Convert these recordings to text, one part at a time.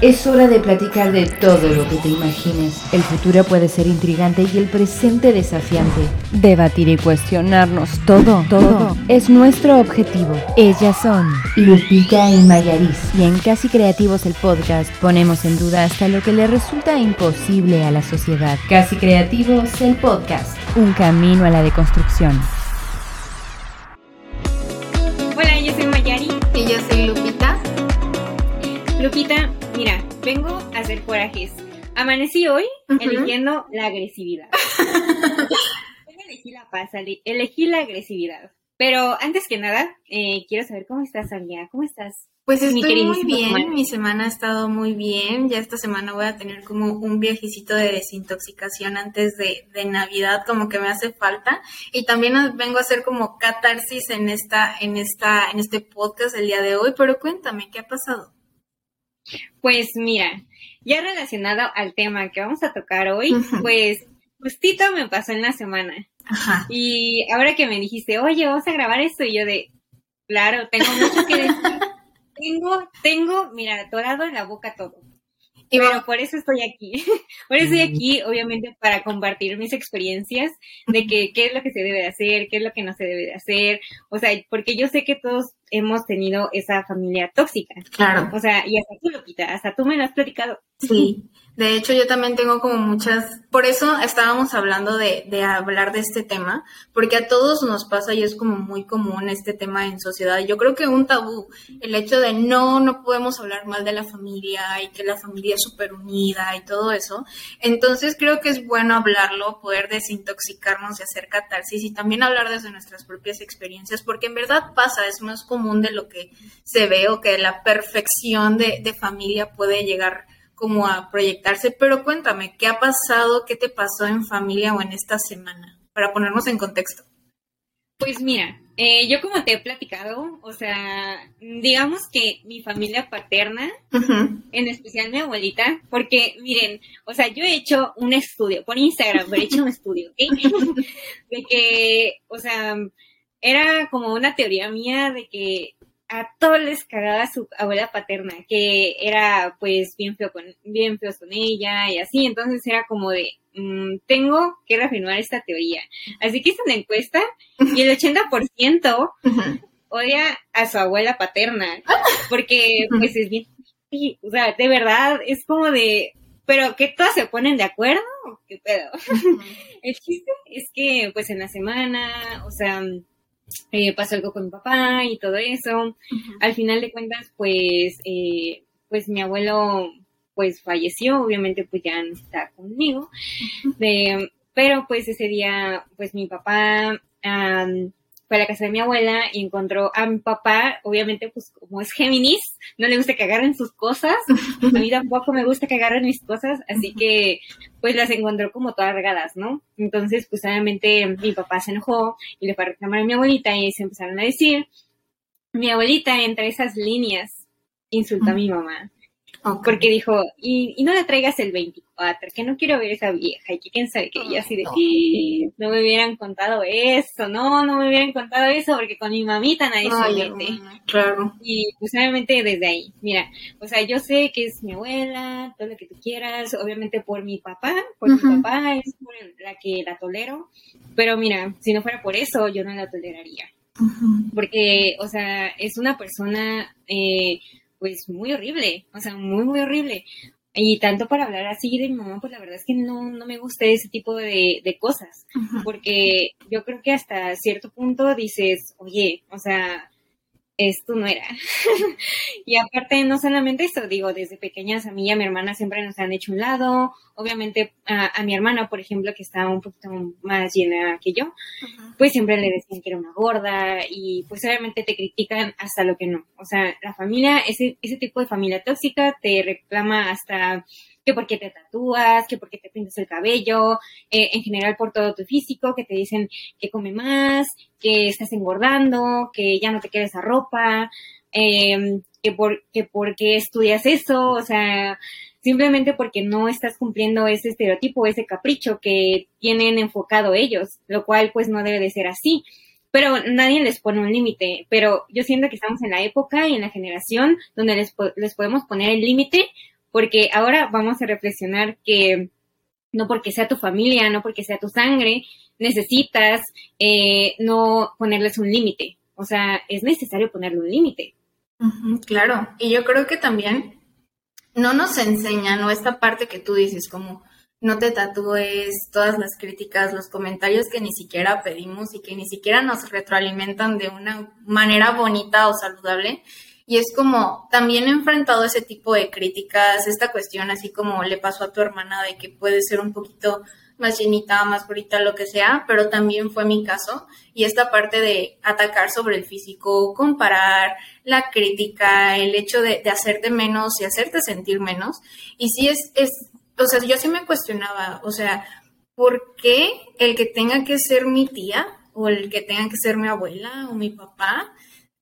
Es hora de platicar de todo lo que te imagines. El futuro puede ser intrigante y el presente desafiante. Debatir y cuestionarnos todo, todo, es nuestro objetivo. Ellas son Lupita y Mayaris. Y en Casi Creativos el podcast ponemos en duda hasta lo que le resulta imposible a la sociedad. Casi Creativos el podcast. Un camino a la deconstrucción. Hola, yo soy Mayari. Y yo soy Lupita. Lupita, mira, vengo a hacer corajes. Amanecí hoy eligiendo la agresividad. elegí la paz, elegí la agresividad. Pero antes que nada, eh, quiero saber cómo estás, Ania. ¿Cómo estás? Pues estoy muy bien, mi semana ha estado muy bien. Ya esta semana voy a tener como un viajecito de desintoxicación antes de, de, Navidad, como que me hace falta. Y también vengo a hacer como catarsis en esta, en esta, en este podcast el día de hoy. Pero cuéntame, ¿qué ha pasado? Pues mira, ya relacionado al tema que vamos a tocar hoy, pues justito me pasó en la semana. Ajá. Y ahora que me dijiste, oye, vamos a grabar esto, y yo de, claro, tengo mucho que decir. tengo, tengo, mira, atorado en la boca todo. Pero por eso estoy aquí. por eso estoy aquí, obviamente, para compartir mis experiencias de que qué es lo que se debe de hacer, qué es lo que no se debe de hacer. O sea, porque yo sé que todos hemos tenido esa familia tóxica. Claro. O sea, y hasta tú, Lupita, hasta tú me lo has platicado. Sí. De hecho, yo también tengo como muchas, por eso estábamos hablando de, de, hablar de este tema, porque a todos nos pasa y es como muy común este tema en sociedad. Yo creo que un tabú, el hecho de no, no podemos hablar mal de la familia y que la familia es súper unida y todo eso. Entonces creo que es bueno hablarlo, poder desintoxicarnos y hacer catarsis y también hablar desde nuestras propias experiencias, porque en verdad pasa, es más común de lo que se ve o que la perfección de, de familia puede llegar como a proyectarse, pero cuéntame, ¿qué ha pasado? ¿Qué te pasó en familia o en esta semana? Para ponernos en contexto. Pues mira, eh, yo como te he platicado, o sea, digamos que mi familia paterna, en especial mi abuelita, porque miren, o sea, yo he hecho un estudio por Instagram, pero he hecho un estudio, ¿ok? de que, o sea, era como una teoría mía de que a todos les cagaba su abuela paterna, que era pues bien feo con, bien feos con ella y así, entonces era como de, mm, tengo que reafirmar esta teoría. Así que hice una encuesta y el 80% odia a su abuela paterna, porque pues es bien, o sea, de verdad es como de, pero que todas se ponen de acuerdo, ¿qué pedo? el chiste es que pues en la semana, o sea, eh, pasó algo con mi papá y todo eso. Al final de cuentas, pues, eh, pues mi abuelo, pues falleció, obviamente pues ya no está conmigo. pero pues ese día, pues mi papá a la casa de mi abuela y encontró a mi papá, obviamente, pues como es Géminis, no le gusta que agarren sus cosas, a mí tampoco me gusta que agarren mis cosas, así que pues las encontró como todas regadas, ¿no? Entonces, pues obviamente mi papá se enojó y le fue a reclamar a mi abuelita y se empezaron a decir, mi abuelita entre esas líneas insultó a mi mamá. Porque dijo, y, no le traigas el 24, que no quiero ver esa vieja, y que quién sabe que ella así de, no. me hubieran contado eso, no, no me hubieran contado eso, porque con mi mamita nadie se mete. Claro. Y pues obviamente desde ahí, mira, o sea, yo sé que es mi abuela, todo lo que tú quieras, obviamente por mi papá, por mi papá es por la que la tolero, pero mira, si no fuera por eso, yo no la toleraría. Porque, o sea, es una persona, eh, pues muy horrible, o sea, muy, muy horrible. Y tanto para hablar así de mi mamá, pues la verdad es que no, no me gusta ese tipo de, de cosas, porque yo creo que hasta cierto punto dices, oye, o sea, esto no era. y aparte, no solamente esto, digo, desde pequeñas a mí y a mi hermana siempre nos han hecho un lado. Obviamente, a, mi hermana, por ejemplo, que está un poquito más llena que yo, pues siempre le decían que era una gorda y pues obviamente te critican hasta lo que no. O sea, la familia, ese, ese tipo de familia tóxica te reclama hasta que por qué te tatúas, que por qué te pintas el cabello, eh, en general por todo tu físico, que te dicen que come más, que estás engordando, que ya no te queda esa ropa, eh, que, por, que por qué estudias eso, o sea, simplemente porque no estás cumpliendo ese estereotipo, ese capricho que tienen enfocado ellos, lo cual pues no debe de ser así. Pero nadie les pone un límite, pero yo siento que estamos en la época y en la generación donde les, les podemos poner el límite porque ahora vamos a reflexionar que no porque sea tu familia, no porque sea tu sangre, necesitas eh, no ponerles un límite. O sea, es necesario ponerle un límite. claro, y yo creo que también no nos enseñan, o esta parte que tú dices, como no te tatúes, todas las críticas, los comentarios que ni siquiera pedimos y que ni siquiera nos retroalimentan de una manera bonita o saludable. Y es como también he enfrentado ese tipo de críticas, esta cuestión así como le pasó a tu hermana de que puede ser un poquito más llenita, más bonita, lo que sea, pero también fue mi caso. Y esta parte de atacar sobre el físico, comparar, la crítica, el hecho de, de hacerte menos y hacerte sentir menos. Y sí es, es, o sea, yo sí me cuestionaba, o sea, ¿por qué el que tenga que ser mi tía o el que tenga que ser mi abuela o mi papá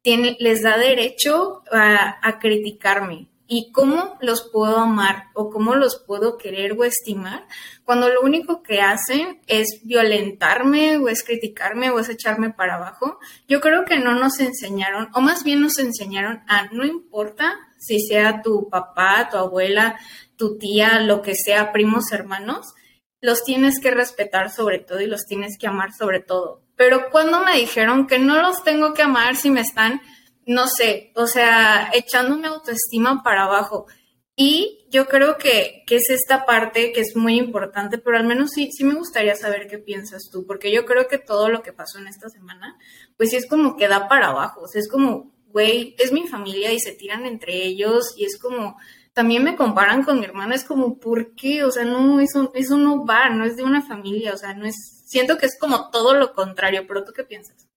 tiene, les da derecho a, a criticarme? ¿Y cómo los puedo amar o cómo los puedo querer o estimar cuando lo único que hacen es violentarme o es criticarme o es echarme para abajo? Yo creo que no nos enseñaron, o más bien nos enseñaron a no importa si sea tu papá, tu abuela, tu tía, lo que sea, primos, hermanos, los tienes que respetar sobre todo y los tienes que amar sobre todo. Pero cuando me dijeron que no los tengo que amar si me están no sé, o sea, echando mi autoestima para abajo. Y yo creo que, que, es esta parte que es muy importante, pero al menos sí, sí me gustaría saber qué piensas tú, porque yo creo que todo lo que pasó en esta semana, pues sí es como que da para abajo, o sea, es como, güey, es mi familia y se tiran entre ellos y es como, también me comparan con mi hermana, es como, ¿por qué? O sea, no, eso, eso no va, no es de una familia, o sea, no es, siento que es como todo lo contrario, pero ¿tú qué piensas?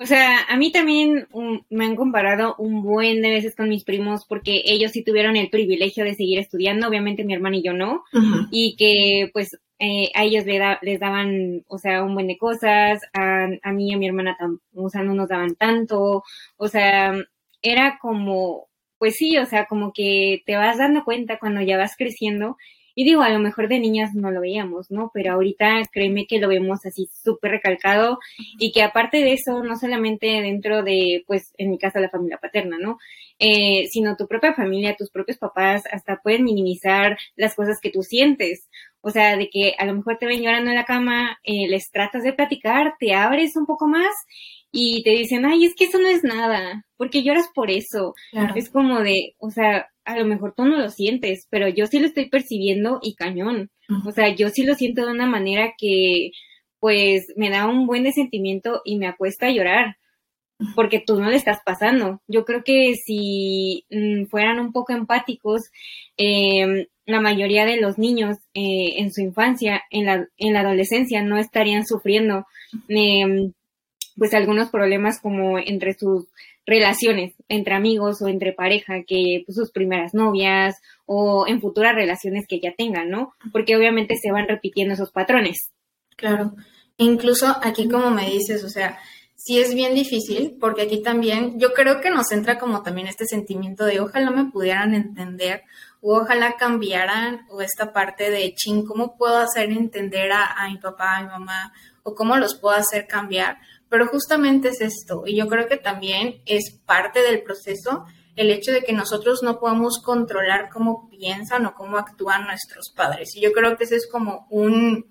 O sea, a mí también me han comparado un buen de veces con mis primos porque ellos sí tuvieron el privilegio de seguir estudiando, obviamente mi hermana y yo no, y que pues eh, a ellos les daban, o sea, un buen de cosas, a, a mí y a mi hermana, o sea, no nos daban tanto, o sea, era como, pues sí, o sea, como que te vas dando cuenta cuando ya vas creciendo y digo, a lo mejor de niñas no lo veíamos, ¿no? Pero ahorita créeme que lo vemos así súper recalcado y que aparte de eso, no solamente dentro de, pues, en mi casa, la familia paterna, ¿no? Eh, sino tu propia familia, tus propios papás, hasta pueden minimizar las cosas que tú sientes. O sea, de que a lo mejor te ven llorando en la cama, eh, les tratas de platicar, te abres un poco más y te dicen, ay, es que eso no es nada, porque lloras por eso. Es como de, o sea, a lo mejor tú no lo sientes, pero yo sí lo estoy percibiendo y cañón. O sea, yo sí lo siento de una manera que, pues, me da un buen de sentimiento y me acuesta a llorar, porque tú no le estás pasando. Yo creo que si mm, fueran un poco empáticos, em, la mayoría de los niños eh, en su infancia, en la, en la adolescencia, no estarían sufriendo pues algunos problemas como entre sus relaciones, entre amigos o entre pareja, que pues, sus primeras novias o en futuras relaciones que ya tengan, ¿no? Porque obviamente se van repitiendo esos patrones. Claro. Incluso aquí como me dices, o sea, sí es bien difícil, porque aquí también yo creo que nos entra como también este sentimiento de ojalá me pudieran entender o ojalá cambiaran o esta parte de ching, ¿cómo puedo hacer entender a, a mi papá, a mi mamá o cómo los puedo hacer cambiar? Pero justamente es esto, y yo creo que también es parte del proceso el hecho de que nosotros no podamos controlar cómo piensan o cómo actúan nuestros padres. Y yo creo que ese es como un,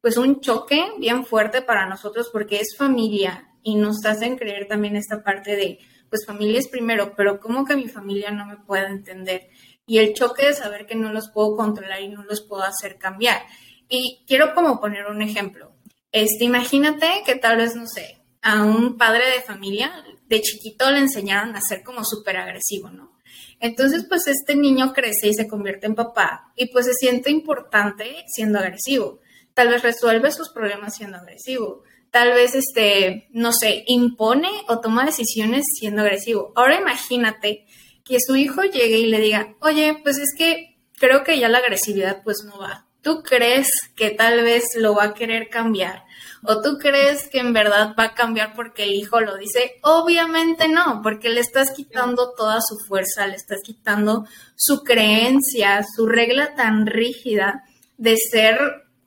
pues un choque bien fuerte para nosotros porque es familia y nos hacen creer también esta parte de, pues familia es primero, pero ¿cómo que mi familia no me puede entender? Y el choque de saber que no los puedo controlar y no los puedo hacer cambiar. Y quiero como poner un ejemplo. Este, imagínate que tal vez, no sé, a un padre de familia, de chiquito le enseñaron a ser como súper agresivo, ¿no? Entonces, pues este niño crece y se convierte en papá y pues se siente importante siendo agresivo. Tal vez resuelve sus problemas siendo agresivo. Tal vez, este, no sé, impone o toma decisiones siendo agresivo. Ahora imagínate que su hijo llegue y le diga, oye, pues es que creo que ya la agresividad pues no va. ¿Tú crees que tal vez lo va a querer cambiar? ¿O tú crees que en verdad va a cambiar porque el hijo lo dice? Obviamente no, porque le estás quitando toda su fuerza, le estás quitando su creencia, su regla tan rígida de ser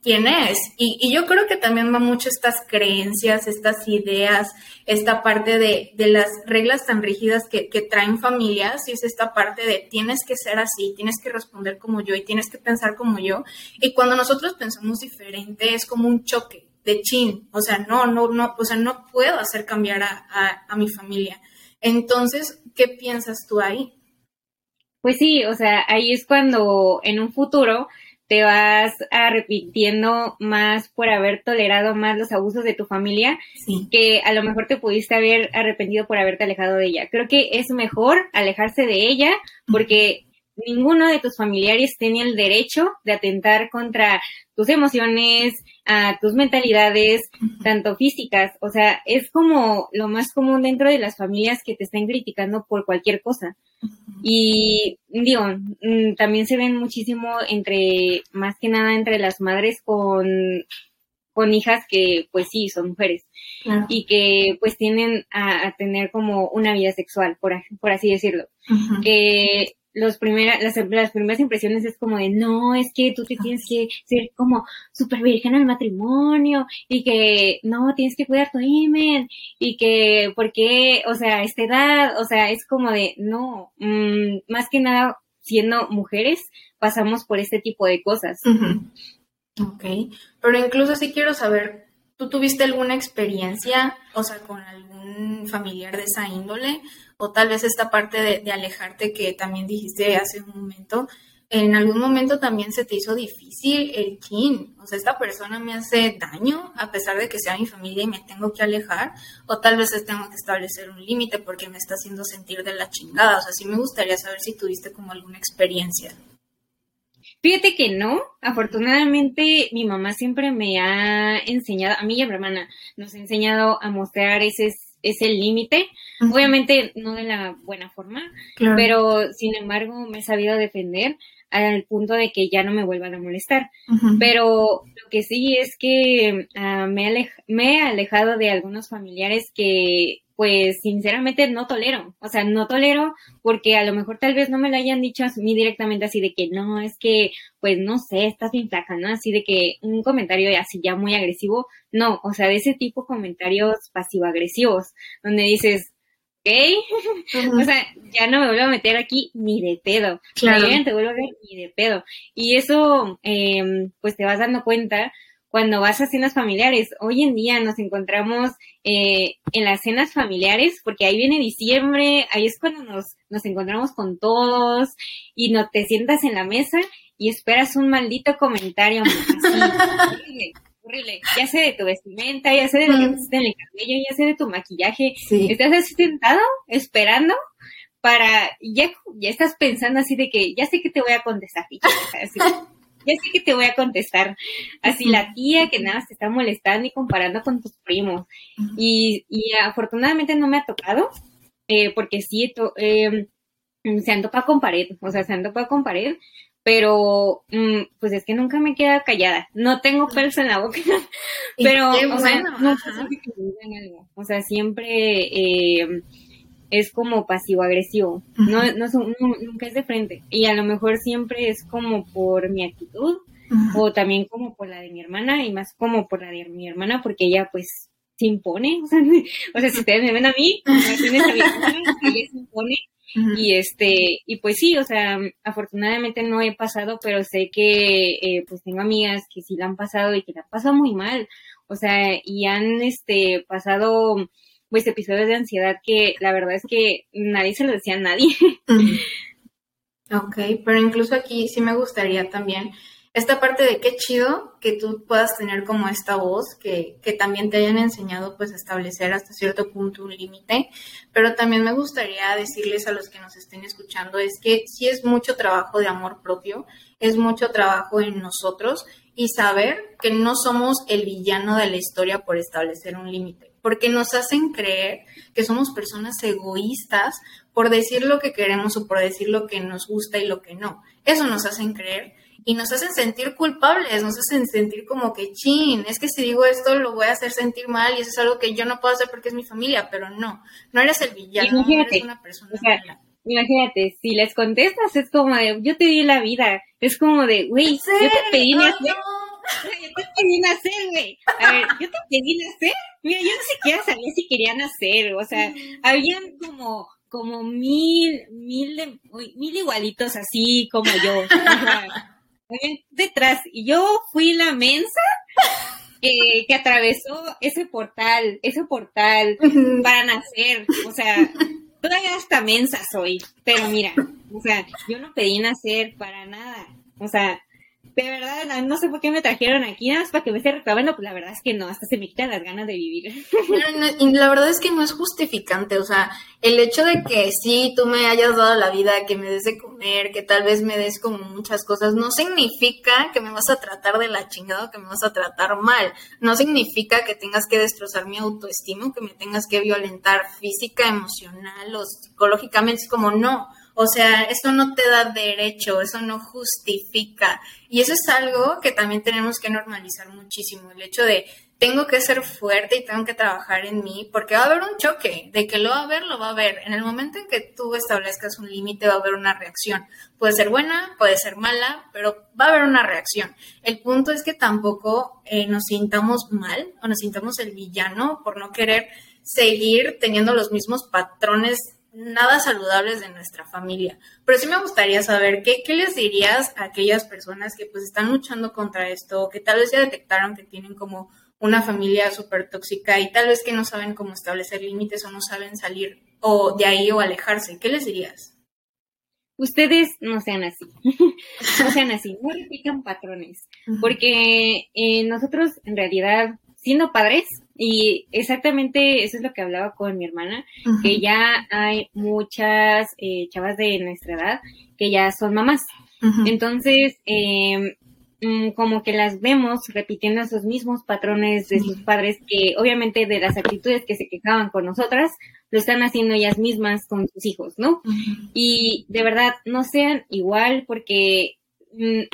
quién es. Y, yo creo que también va mucho estas creencias, estas ideas, esta parte de, las reglas tan rígidas que, traen familias, y es esta parte de tienes que ser así, tienes que responder como yo y tienes que pensar como yo. Y cuando nosotros pensamos diferente, es como un choque de chin, o sea, no, no, no, o sea, no puedo hacer cambiar a, a mi familia. Entonces, ¿qué piensas tú ahí? Pues sí, o sea, ahí es cuando en un futuro te vas arrepintiendo más por haber tolerado más los abusos de tu familia que a lo mejor te pudiste haber arrepentido por haberte alejado de ella. Creo que es mejor alejarse de ella porque ninguno de tus familiares tiene el derecho de atentar contra tus emociones, a tus mentalidades, tanto físicas. O sea, es como lo más común dentro de las familias que te estén criticando por cualquier cosa. Y digo, mm, también se ven muchísimo entre, más que nada entre las madres con, con hijas que pues sí, son mujeres y que pues tienden a, tener como una vida sexual, por, por así decirlo. Que los primera, las, primeras impresiones es como de, no, es que tú te tienes que ser como súper virgen al matrimonio y que no, tienes que cuidar tu imen y que, ¿por qué? O sea, esta edad, o sea, es como de, no, mm, más que nada, siendo mujeres, pasamos por este tipo de cosas. Ok, pero incluso sí quiero saber, ¿tú tuviste alguna experiencia, o sea, con algún familiar de esa índole? O tal vez esta parte de, alejarte que también dijiste hace un momento, en algún momento también se te hizo difícil el kin, o sea, esta persona me hace daño a pesar de que sea mi familia y me tengo que alejar, o tal vez tengo que establecer un límite porque me está haciendo sentir de la chingada, o sea, sí me gustaría saber si tuviste como alguna experiencia. Fíjate que no, afortunadamente mi mamá siempre me ha enseñado, a mí y a mi hermana, nos ha enseñado a mostrar ese es el límite. Obviamente no de la buena forma, pero sin embargo me he sabido defender al punto de que ya no me vuelvan a molestar. Pero lo que sí es que ah, me, me he alejado de algunos familiares que pues sinceramente no tolero, o sea, no tolero porque a lo mejor tal vez no me lo hayan dicho a mí directamente así de que no, es que, pues no sé, estás bien flaca, ¿no? Así de que un comentario así ya muy agresivo, no, o sea, de ese tipo comentarios pasivo-agresivos, donde dices, ok, o sea, ya no me vuelvo a meter aquí ni de pedo, claro. te vuelvo a ver ni de pedo. Y eso, eh, pues te vas dando cuenta cuando vas a cenas familiares. Hoy en día nos encontramos eh, en las cenas familiares, porque ahí viene diciembre, ahí es cuando nos, nos encontramos con todos y no te sientas en la mesa y esperas un maldito comentario así, horrible, Ya sé de tu vestimenta, ya sé de lo que pusiste en el cabello, ya sé de tu maquillaje. Estás así sentado, esperando para, ya, ya estás pensando así de que ya sé que te voy a contestar. Así, ya sé que te voy a contestar. Así la tía que nada se está molestando y comparando con tus primos. y, y, afortunadamente no me ha tocado, eh, porque sí, eh, se han topado con pared, o sea, se han topado con pared, pero mm, pues es que nunca me queda callada. No tengo pelos en la boca, pero, o sea, no algo. O sea, siempre... Eh, es como pasivo-agresivo, no, no, nunca es de frente. Y a lo mejor siempre es como por mi actitud o también como por la de mi hermana y más como por la de mi hermana porque ella pues se impone. O sea, si ustedes me ven a mí, ella se impone. Y este, y pues sí, o sea, afortunadamente no he pasado, pero sé que eh, pues tengo amigas que sí la han pasado y que la han pasado muy mal. O sea, y han este pasado pues episodios de ansiedad que la verdad es que nadie se lo decía a nadie. Ok, pero incluso aquí sí me gustaría también esta parte de qué chido que tú puedas tener como esta voz, que, que también te hayan enseñado pues a establecer hasta cierto punto un límite, pero también me gustaría decirles a los que nos estén escuchando es que sí es mucho trabajo de amor propio, es mucho trabajo en nosotros y saber que no somos el villano de la historia por establecer un límite porque nos hacen creer que somos personas egoístas por decir lo que queremos o por decir lo que nos gusta y lo que no. Eso nos hacen creer y nos hacen sentir culpables, nos hacen sentir como que, chin, es que si digo esto lo voy a hacer sentir mal y eso es algo que yo no puedo hacer porque es mi familia, pero no, no eres el villano, no eres una persona mala. Imagínate, si les contestas es como de, yo te di la vida, es como de, güey, yo te pedí mi yo te pedí nacer, güey. A ver, yo te pedí nacer. Mira, yo no siquiera sabía si quería nacer. O sea, habían como como mil, mil, mil igualitos así como yo. O sea, detrás. Y yo fui la mensa que, que atravesó ese portal, ese portal para nacer. O sea, todavía hasta mensa soy. Pero mira, o sea, yo no pedí nacer para nada. O sea, de verdad, no sé por qué me trajeron aquí, nada más para que me esté reclamando, pues la verdad es que no, hasta se me quitan las ganas de vivir. y la verdad es que no es justificante, o sea, el hecho de que sí, tú me hayas dado la vida, que me des de comer, que tal vez me des como muchas cosas, no significa que me vas a tratar de la chingada que me vas a tratar mal. No significa que tengas que destrozar mi autoestima, que me tengas que violentar física, emocional o psicológicamente. Es como no. O sea, eso no te da derecho, eso no justifica. Y eso es algo que también tenemos que normalizar muchísimo, el hecho de tengo que ser fuerte y tengo que trabajar en mí, porque va a haber un choque, de que lo va a haber, lo va a haber. En el momento en que tú establezcas un límite, va a haber una reacción. Puede ser buena, puede ser mala, pero va a haber una reacción. El punto es que tampoco eh, nos sintamos mal o nos sintamos el villano por no querer seguir teniendo los mismos patrones nada saludables de nuestra familia. Pero sí me gustaría saber qué, qué les dirías a aquellas personas que pues están luchando contra esto, que tal vez ya detectaron que tienen como una familia súper tóxica y tal vez que no saben cómo establecer límites o no saben salir o de ahí o alejarse. ¿Qué les dirías? Ustedes no sean así, no sean así, no repitan patrones, porque eh, nosotros en realidad siendo padres, y exactamente eso es lo que hablaba con mi hermana, que ya hay muchas eh, chavas de nuestra edad que ya son mamás. Entonces, eh, como que las vemos repitiendo esos mismos patrones de sus padres, que obviamente de las actitudes que se quejaban con nosotras, lo están haciendo ellas mismas con sus hijos, ¿no? Y de verdad, no sean igual porque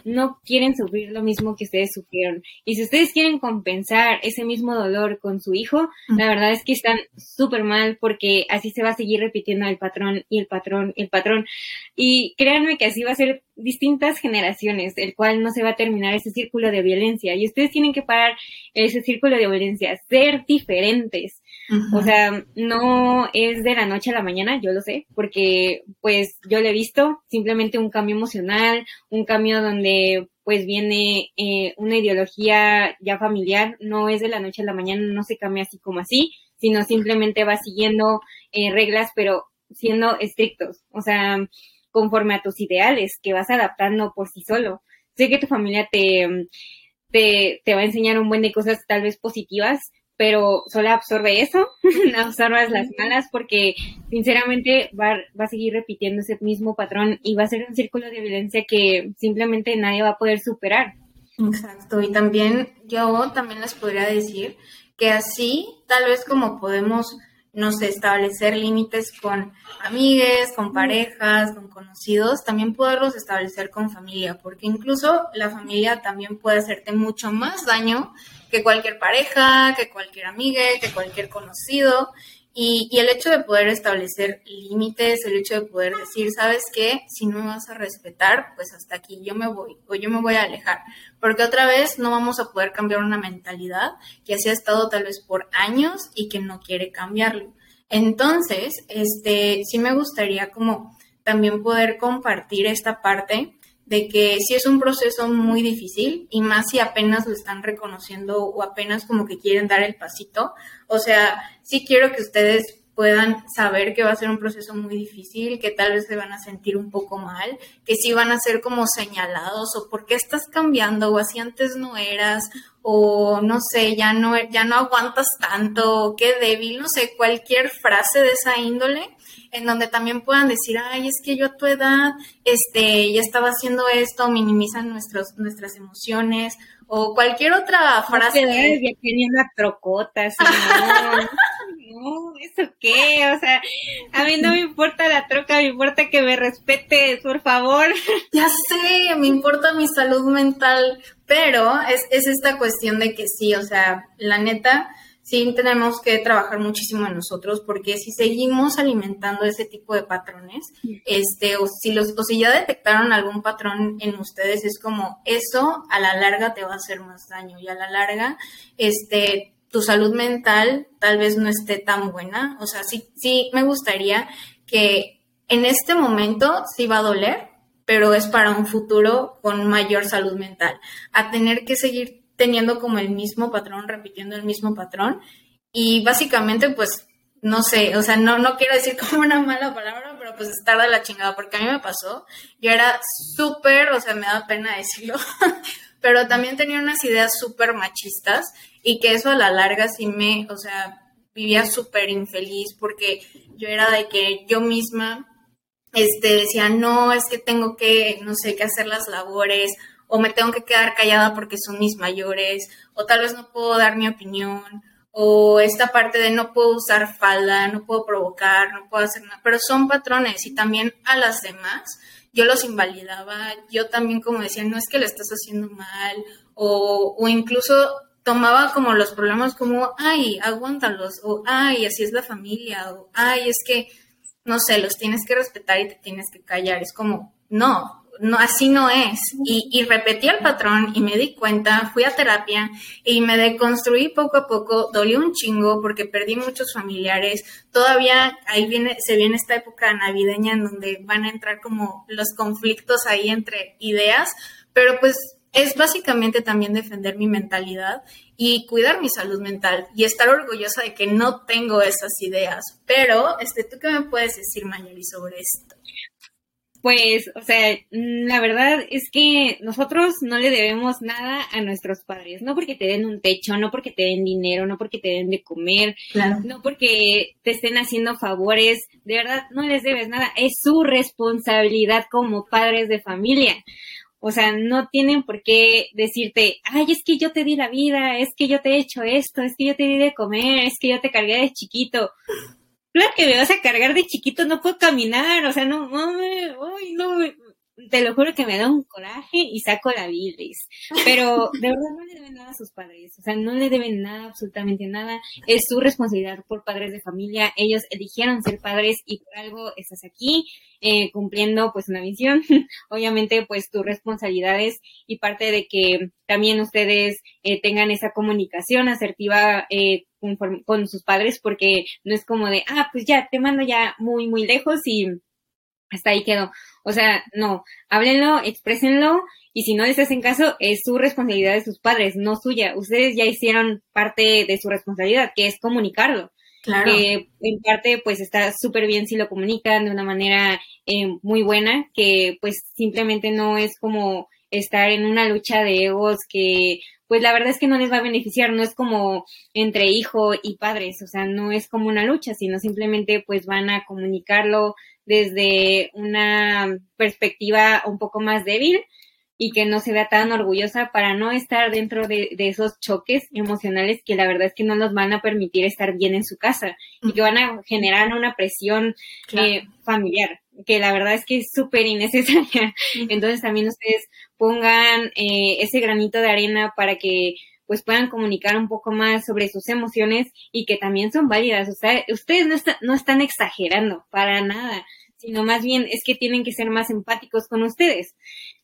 no quieren sufrir lo mismo que ustedes sufrieron. Y si ustedes quieren compensar ese mismo dolor con su hijo, la verdad es que están súper mal porque así se va a seguir repitiendo el patrón y el patrón y el patrón. Y créanme que así va a ser distintas generaciones, el cual no se va a terminar ese círculo de violencia. Y ustedes tienen que parar ese círculo de violencia, ser diferentes. O sea, no es de la noche a la mañana, yo lo sé, porque pues yo lo he visto, simplemente un cambio emocional, un cambio donde pues viene eh, una ideología ya familiar, no es de la noche a la mañana, no se cambia así como así, sino simplemente va siguiendo eh, reglas, pero siendo estrictos, o sea, conforme a tus ideales, que vas adaptando por sí solo. Sé que tu familia te, te, te va a enseñar un buen de cosas tal vez positivas, pero solo absorbe eso, no absorbas las malas porque sinceramente va, va, a seguir repitiendo ese mismo patrón y va a ser un círculo de violencia que simplemente nadie va a poder superar. Exacto, y también yo también les podría decir que así tal vez como podemos no sé, establecer límites con amigues, con parejas, con conocidos, también poderlos establecer con familia, porque incluso la familia también puede hacerte mucho más daño que cualquier pareja, que cualquier amiga, que cualquier conocido. Y, el hecho de poder establecer límites, el hecho de poder decir, sabes qué, si no me vas a respetar, pues hasta aquí yo me voy o yo me voy a alejar. Porque otra vez no vamos a poder cambiar una mentalidad que así ha estado tal vez por años y que no quiere cambiarlo. Entonces, este, sí me gustaría como también poder compartir esta parte de que sí es un proceso muy difícil y más si apenas lo están reconociendo o apenas como que quieren dar el pasito. O sea, sí quiero que ustedes puedan saber que va a ser un proceso muy difícil, que tal vez se van a sentir un poco mal, que sí van a ser como señalados o por qué estás cambiando o así antes no eras o no sé, ya no ya no aguantas tanto, qué débil, no sé, cualquier frase de esa índole en donde también puedan decir, ay, es que yo a tu edad, este, ya estaba haciendo esto, minimizan nuestros, nuestras emociones, o cualquier otra frase. No ya tenía una trocota, así, no, ¿eso qué? O sea, a mí no me importa la troca, me importa que me respetes, por favor. Ya sé, me importa mi salud mental, pero es, es esta cuestión de que sí, o sea, la neta, sí tenemos que trabajar muchísimo en nosotros porque si seguimos alimentando ese tipo de patrones, este, o si los, o si ya detectaron algún patrón en ustedes, es como eso a la larga te va a hacer más daño y a la larga, este, tu salud mental tal vez no esté tan buena. O sea, sí, sí me gustaría que en este momento sí va a doler, pero es para un futuro con mayor salud mental. A tener que seguir teniendo como el mismo patrón, repitiendo el mismo patrón. Y básicamente, pues, no sé, o sea, no, no quiero decir como una mala palabra, pero pues estar de la chingada, porque a mí me pasó. Yo era súper, o sea, me da pena decirlo, pero también tenía unas ideas súper machistas y que eso a la larga sí me, o sea, vivía súper infeliz porque yo era de que yo misma este, decía, no, es que tengo que, no sé, que hacer las labores o me tengo que quedar callada porque son mis mayores o tal vez no puedo dar mi opinión o esta parte de no puedo usar falda, no puedo provocar, no puedo hacer nada, pero son patrones y también a las demás yo los invalidaba, yo también como decía, no es que lo estás haciendo mal o, o incluso tomaba como los problemas como, ay, aguántalos, o ay, así es la familia, o ay, es que, no sé, los tienes que respetar y te tienes que callar. Es como, no, no, así no es. Y, y, repetí el patrón y me di cuenta, fui a terapia y me deconstruí poco a poco, dolió un chingo porque perdí muchos familiares. Todavía ahí viene, se viene esta época navideña en donde van a entrar como los conflictos ahí entre ideas, pero pues es básicamente también defender mi mentalidad y cuidar mi salud mental y estar orgullosa de que no tengo esas ideas. Pero, este, ¿tú qué me puedes decir, Mayari, sobre esto? Pues, o sea, la verdad es que nosotros no le debemos nada a nuestros padres, no porque te den un techo, no porque te den dinero, no porque te den de comer, no porque te estén haciendo favores, de verdad no les debes nada, es su responsabilidad como padres de familia. O sea, no tienen por qué decirte, ay, es que yo te di la vida, es que yo te he hecho esto, es que yo te di de comer, es que yo te cargué de chiquito. Claro que me vas a cargar de chiquito, no puedo caminar, o sea, no, no, uy, no, te lo juro que me da un coraje y saco la bilis. Pero de verdad no le deben nada a sus padres. O sea, no le deben nada, absolutamente nada. Es su responsabilidad por padres de familia. Ellos eligieron ser padres y por algo estás aquí eh, cumpliendo pues una misión. Obviamente pues tus responsabilidades y parte de que también ustedes eh, tengan esa comunicación asertiva eh, con, con sus padres porque no es como de, ah, pues ya te mando ya muy, muy lejos y hasta ahí quedó. O sea, no, háblenlo, exprésenlo y si no les hacen caso, es su responsabilidad de sus padres, no suya. Ustedes ya hicieron parte de su responsabilidad, que es comunicarlo. Claro. Que en parte, pues está súper bien si lo comunican de una manera eh, muy buena, que pues simplemente no es como estar en una lucha de egos que pues la verdad es que no les va a beneficiar, no es como entre hijo y padres, o sea, no es como una lucha, sino simplemente pues van a comunicarlo desde una perspectiva un poco más débil y que no se vea tan orgullosa para no estar dentro de, esos choques emocionales que la verdad es que no nos van a permitir estar bien en su casa y que van a generar una presión eh, familiar que la verdad es que es súper innecesaria. Entonces también ustedes pongan eh, ese granito de arena para que pues puedan comunicar un poco más sobre sus emociones y que también son válidas. O sea, ustedes no, no están exagerando para nada, sino más bien es que tienen que ser más empáticos con ustedes.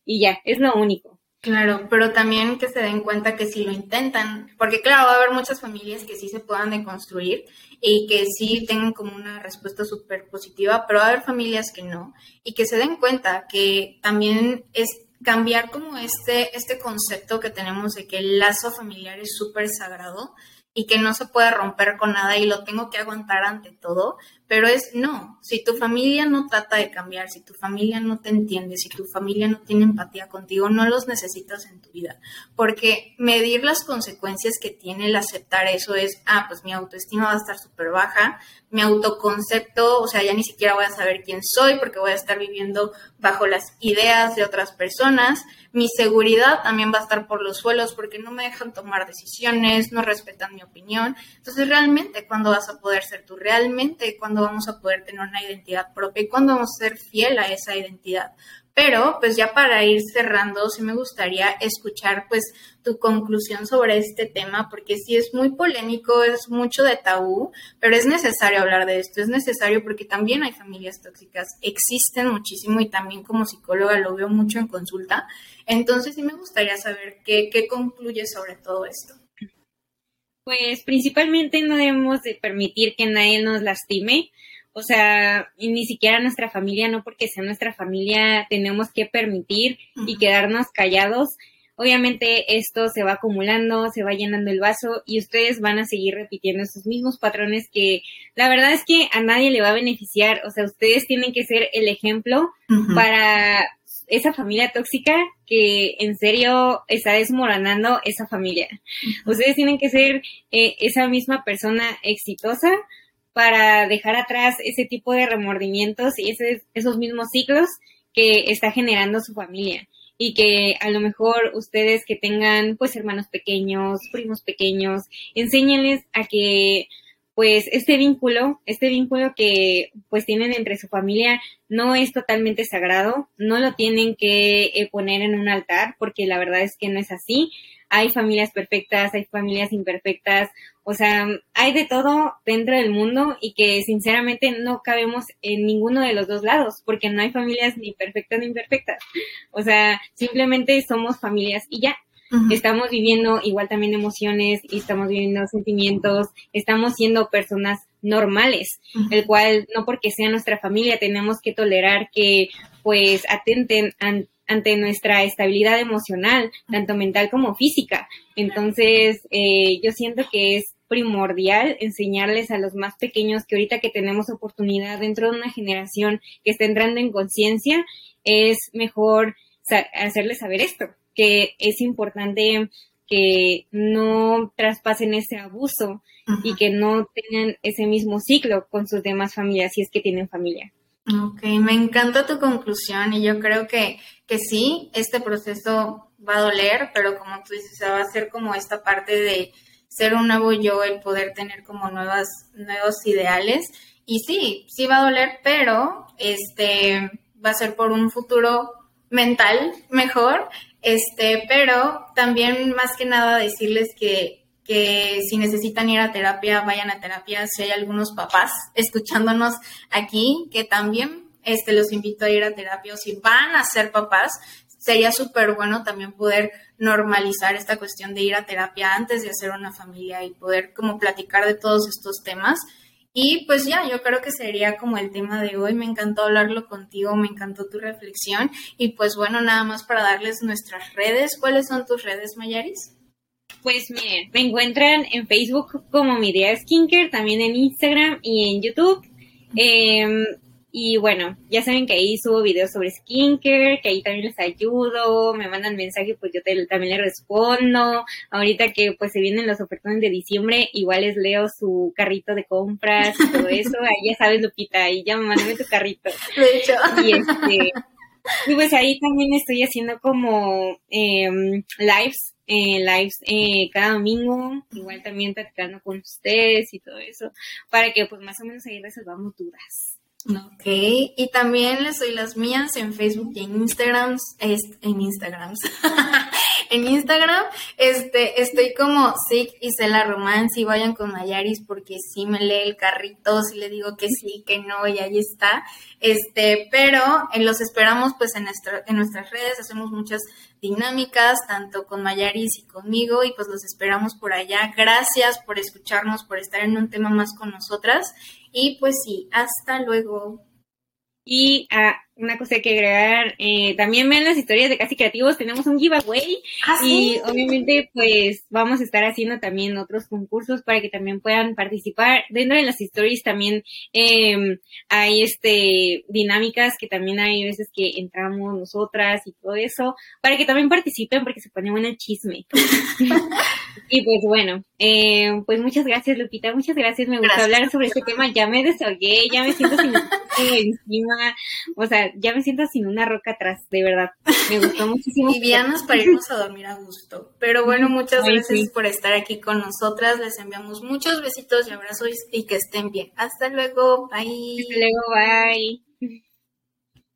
Y ya, es lo único. Claro, pero también que se den cuenta que si lo intentan, porque claro, va a haber muchas familias que sí se puedan deconstruir y que sí tengan como una respuesta súper positiva, pero va a haber familias que no, y que se den cuenta que también es cambiar como este, este concepto que tenemos de que el lazo familiar es súper sagrado y que no se puede romper con nada y lo tengo que aguantar ante todo, pero es no, si tu familia no trata de cambiar, si tu familia no te entiende, si tu familia no tiene empatía contigo, no los necesitas en tu vida. Porque medir las consecuencias que tiene el aceptar eso es, ah, pues mi autoestima va a estar súper baja, mi autoconcepto, o sea, ya ni siquiera voy a saber quién soy porque voy a estar viviendo bajo las ideas de otras personas, mi seguridad también va a estar por los suelos porque no me dejan tomar decisiones, no respetan mi opinión. Entonces, realmente, ¿cuándo vas a poder ser tú? Realmente, ¿cuándo vamos a poder tener una identidad propia y cuándo vamos a ser fiel a esa identidad. Pero pues ya para ir cerrando, sí me gustaría escuchar pues tu conclusión sobre este tema, porque sí es muy polémico, es mucho de tabú, pero es necesario hablar de esto, es necesario porque también hay familias tóxicas, existen muchísimo y también como psicóloga lo veo mucho en consulta. Entonces sí me gustaría saber qué, qué concluye sobre todo esto. Pues principalmente no debemos de permitir que nadie nos lastime, o sea, ni siquiera nuestra familia, no porque sea nuestra familia, tenemos que permitir y quedarnos callados. Obviamente esto se va acumulando, se va llenando el vaso y ustedes van a seguir repitiendo esos mismos patrones que la verdad es que a nadie le va a beneficiar. O sea, ustedes tienen que ser el ejemplo para esa familia tóxica que en serio está desmoronando esa familia. Ustedes tienen que ser eh, esa misma persona exitosa para dejar atrás ese tipo de remordimientos y esos mismos ciclos que está generando su familia y que a lo mejor ustedes que tengan pues hermanos pequeños, primos pequeños, enséñenles a que pues este vínculo, este vínculo que pues tienen entre su familia no es totalmente sagrado, no lo tienen que eh, poner en un altar porque la verdad es que no es así. Hay familias perfectas, hay familias imperfectas, o sea, hay de todo dentro del mundo y que sinceramente no cabemos en ninguno de los dos lados, porque no hay familias ni perfectas ni imperfectas. O sea, simplemente somos familias y ya. Estamos viviendo igual también emociones y estamos viviendo sentimientos, estamos siendo personas normales, el cual no porque sea nuestra familia tenemos que tolerar que pues atenten ante nuestra estabilidad emocional, tanto mental como física. Entonces, eh, yo siento que es primordial enseñarles a los más pequeños que ahorita que tenemos oportunidad dentro de una generación que está entrando en conciencia, es mejor hacerles saber esto, que es importante que no traspasen ese abuso y que no tengan ese mismo ciclo con sus demás familias si es que tienen familia. Ok, me encanta tu conclusión y yo creo que, que sí, este proceso va a doler, pero como tú dices, va a ser como esta parte de ser un nuevo yo, el poder tener como nuevas, nuevos ideales. Y sí, sí va a doler, pero este va a ser por un futuro mental mejor. Este, pero también más que nada decirles que, que si necesitan ir a terapia, vayan a terapia. Si hay algunos papás escuchándonos aquí, que también este, los invito a ir a terapia o si van a ser papás, sería súper bueno también poder normalizar esta cuestión de ir a terapia antes de hacer una familia y poder como platicar de todos estos temas. Y pues ya, yo creo que sería como el tema de hoy. Me encantó hablarlo contigo, me encantó tu reflexión. Y pues bueno, nada más para darles nuestras redes. ¿Cuáles son tus redes, Mayaris? Pues miren, me encuentran en Facebook como Mi Día Skincare, también en Instagram y en YouTube. Eh, y bueno, ya saben que ahí subo videos sobre skincare, que ahí también les ayudo, me mandan mensaje, pues yo también les respondo. Ahorita que pues se vienen los ofertones de diciembre, igual les leo su carrito de compras y todo eso. Ahí ya sabes, Lupita, y ya mándame tu carrito. De hecho. Y este, y pues ahí también estoy haciendo como em, lives, eh, lives eh, cada domingo, igual también platicando con ustedes y todo eso, para que pues más o menos ahí resolvamos dudas. Ok, y también les doy las mías en Facebook y en Instagram, en Instagram, en Instagram, este, estoy como Sig y Cela Romance y vayan con Mayaris porque sí me lee el carrito, si le digo que sí, que no y ahí está, este, pero en los esperamos pues en, nuestra, en nuestras redes, hacemos muchas dinámicas, tanto con Mayaris y conmigo, y pues los esperamos por allá. Gracias por escucharnos, por estar en un tema más con nosotras. Y pues sí, hasta luego. Y ah, una cosa que agregar, eh, también ven las historias de Casi Creativos, tenemos un giveaway ¿Ah, y obviamente pues vamos a estar haciendo también otros concursos para que también puedan participar. Dentro de las stories también eh, hay este dinámicas que también hay veces que entramos nosotras y todo eso, para que también participen porque se pone bueno el chisme. y pues bueno, eh, pues muchas gracias Lupita, muchas gracias, me gusta hablar sobre este tema, ya me desahogué, ya me siento sin encima, o sea, ya me siento sin una roca atrás, de verdad. Me gustó muchísimo. Livianas para irnos a dormir a gusto. Pero bueno, muchas gracias por estar aquí con nosotras. Les enviamos muchos besitos y abrazos y que estén bien. Hasta luego. Bye. Hasta luego. Bye.